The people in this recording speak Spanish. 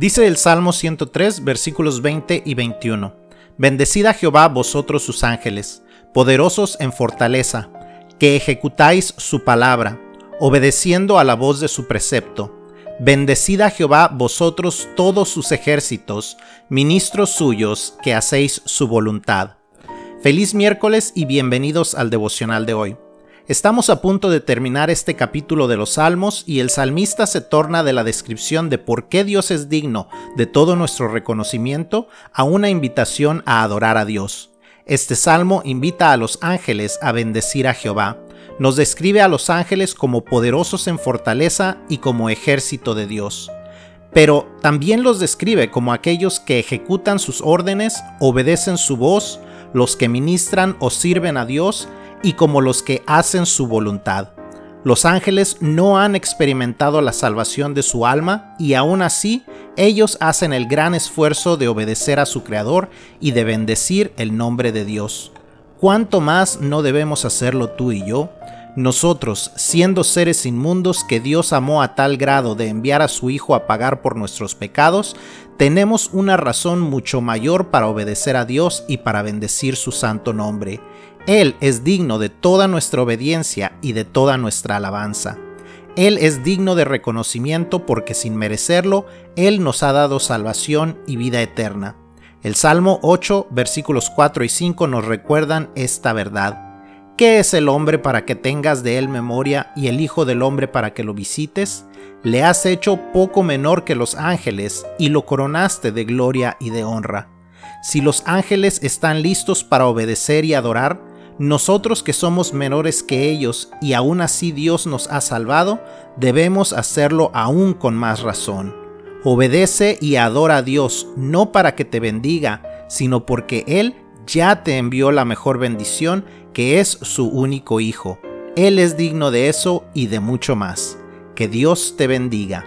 Dice el Salmo 103, versículos 20 y 21. Bendecid a Jehová vosotros sus ángeles, poderosos en fortaleza, que ejecutáis su palabra, obedeciendo a la voz de su precepto. Bendecid a Jehová vosotros todos sus ejércitos, ministros suyos, que hacéis su voluntad. Feliz miércoles y bienvenidos al devocional de hoy. Estamos a punto de terminar este capítulo de los Salmos y el salmista se torna de la descripción de por qué Dios es digno de todo nuestro reconocimiento a una invitación a adorar a Dios. Este salmo invita a los ángeles a bendecir a Jehová. Nos describe a los ángeles como poderosos en fortaleza y como ejército de Dios. Pero también los describe como aquellos que ejecutan sus órdenes, obedecen su voz, los que ministran o sirven a Dios y como los que hacen su voluntad. Los ángeles no han experimentado la salvación de su alma y aún así ellos hacen el gran esfuerzo de obedecer a su Creador y de bendecir el nombre de Dios. ¿Cuánto más no debemos hacerlo tú y yo? Nosotros, siendo seres inmundos que Dios amó a tal grado de enviar a su Hijo a pagar por nuestros pecados, tenemos una razón mucho mayor para obedecer a Dios y para bendecir su santo nombre. Él es digno de toda nuestra obediencia y de toda nuestra alabanza. Él es digno de reconocimiento porque sin merecerlo, Él nos ha dado salvación y vida eterna. El Salmo 8, versículos 4 y 5 nos recuerdan esta verdad. ¿Qué es el hombre para que tengas de él memoria y el Hijo del hombre para que lo visites? Le has hecho poco menor que los ángeles y lo coronaste de gloria y de honra. Si los ángeles están listos para obedecer y adorar, nosotros que somos menores que ellos y aún así Dios nos ha salvado, debemos hacerlo aún con más razón. Obedece y adora a Dios, no para que te bendiga, sino porque Él ya te envió la mejor bendición que es su único Hijo. Él es digno de eso y de mucho más. Que Dios te bendiga.